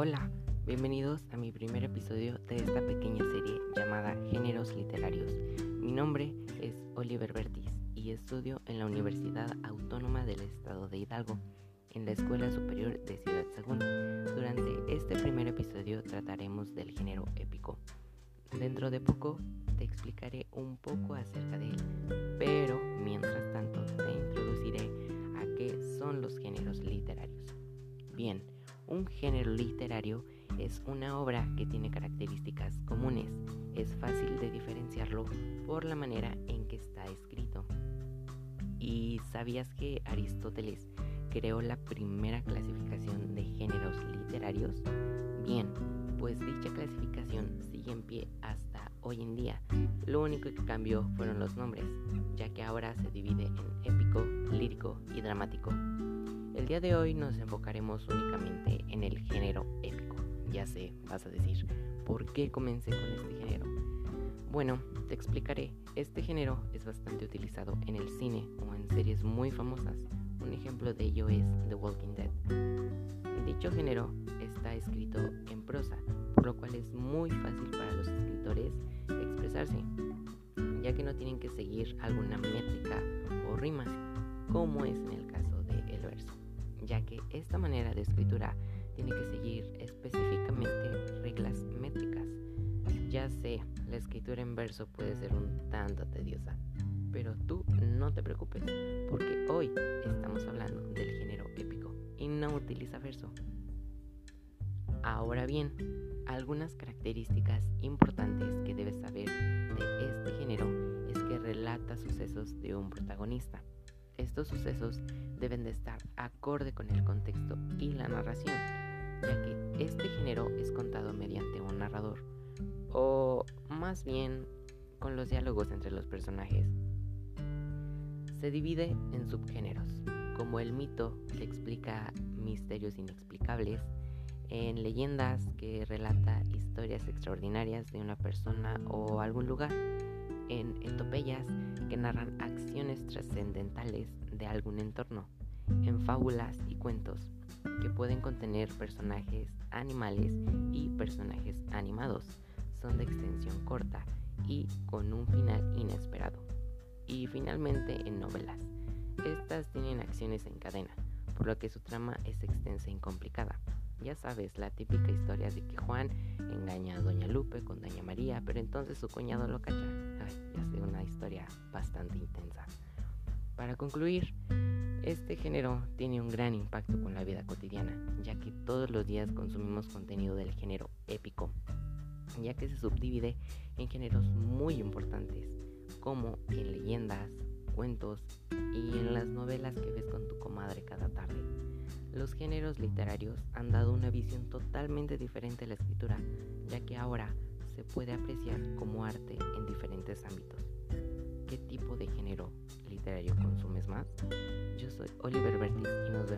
Hola, bienvenidos a mi primer episodio de esta pequeña serie llamada Géneros Literarios. Mi nombre es Oliver Bertis y estudio en la Universidad Autónoma del Estado de Hidalgo, en la Escuela Superior de Ciudad Sagún. Durante este primer episodio trataremos del género épico. Dentro de poco te explicaré un poco acerca de él, pero mientras tanto te introduciré a qué son los géneros literarios. Bien, un género literario es una obra que tiene características comunes. Es fácil de diferenciarlo por la manera en que está escrito. ¿Y sabías que Aristóteles creó la primera clasificación de géneros literarios? Bien, pues dicha clasificación sigue en pie hasta hoy en día. Lo único que cambió fueron los nombres, ya que ahora se divide en épico, lírico y dramático. El día de hoy nos enfocaremos únicamente en el género épico. Ya sé, vas a decir, ¿por qué comencé con este género? Bueno, te explicaré. Este género es bastante utilizado en el cine o en series muy famosas. Un ejemplo de ello es The Walking Dead. Dicho género está escrito en prosa, por lo cual es muy fácil para los escritores expresarse, ya que no tienen que seguir alguna métrica o rima, como es en el caso del el verso ya que esta manera de escritura tiene que seguir específicamente reglas métricas. Ya sé, la escritura en verso puede ser un tanto tediosa, pero tú no te preocupes, porque hoy estamos hablando del género épico y no utiliza verso. Ahora bien, algunas características importantes que debes saber de este género es que relata sucesos de un protagonista. Estos sucesos deben de estar acorde con el contexto y la narración, ya que este género es contado mediante un narrador, o más bien con los diálogos entre los personajes. Se divide en subgéneros, como el mito que explica misterios inexplicables, en leyendas que relata historias extraordinarias de una persona o algún lugar, en etopeyas que narran acciones trascendentales de algún entorno, en fábulas y cuentos que pueden contener personajes animales y personajes animados. Son de extensión corta y con un final inesperado. Y finalmente en novelas. Estas tienen acciones en cadena, por lo que su trama es extensa y complicada. Ya sabes, la típica historia de que Juan engaña a Doña Lupe con Doña María, pero entonces su cuñado lo cacha. Ay, ya sé, una historia bastante intensa. Para concluir, este género tiene un gran impacto con la vida cotidiana, ya que todos los días consumimos contenido del género épico, ya que se subdivide en géneros muy importantes, como en leyendas, cuentos y en las novelas que ves con tu comadre cada tarde. Los géneros literarios han dado una visión totalmente diferente a la escritura, ya que ahora se puede apreciar como arte en diferentes ámbitos. ¿Qué tipo de género literario consumes más? Yo soy Oliver Bertis y nos vemos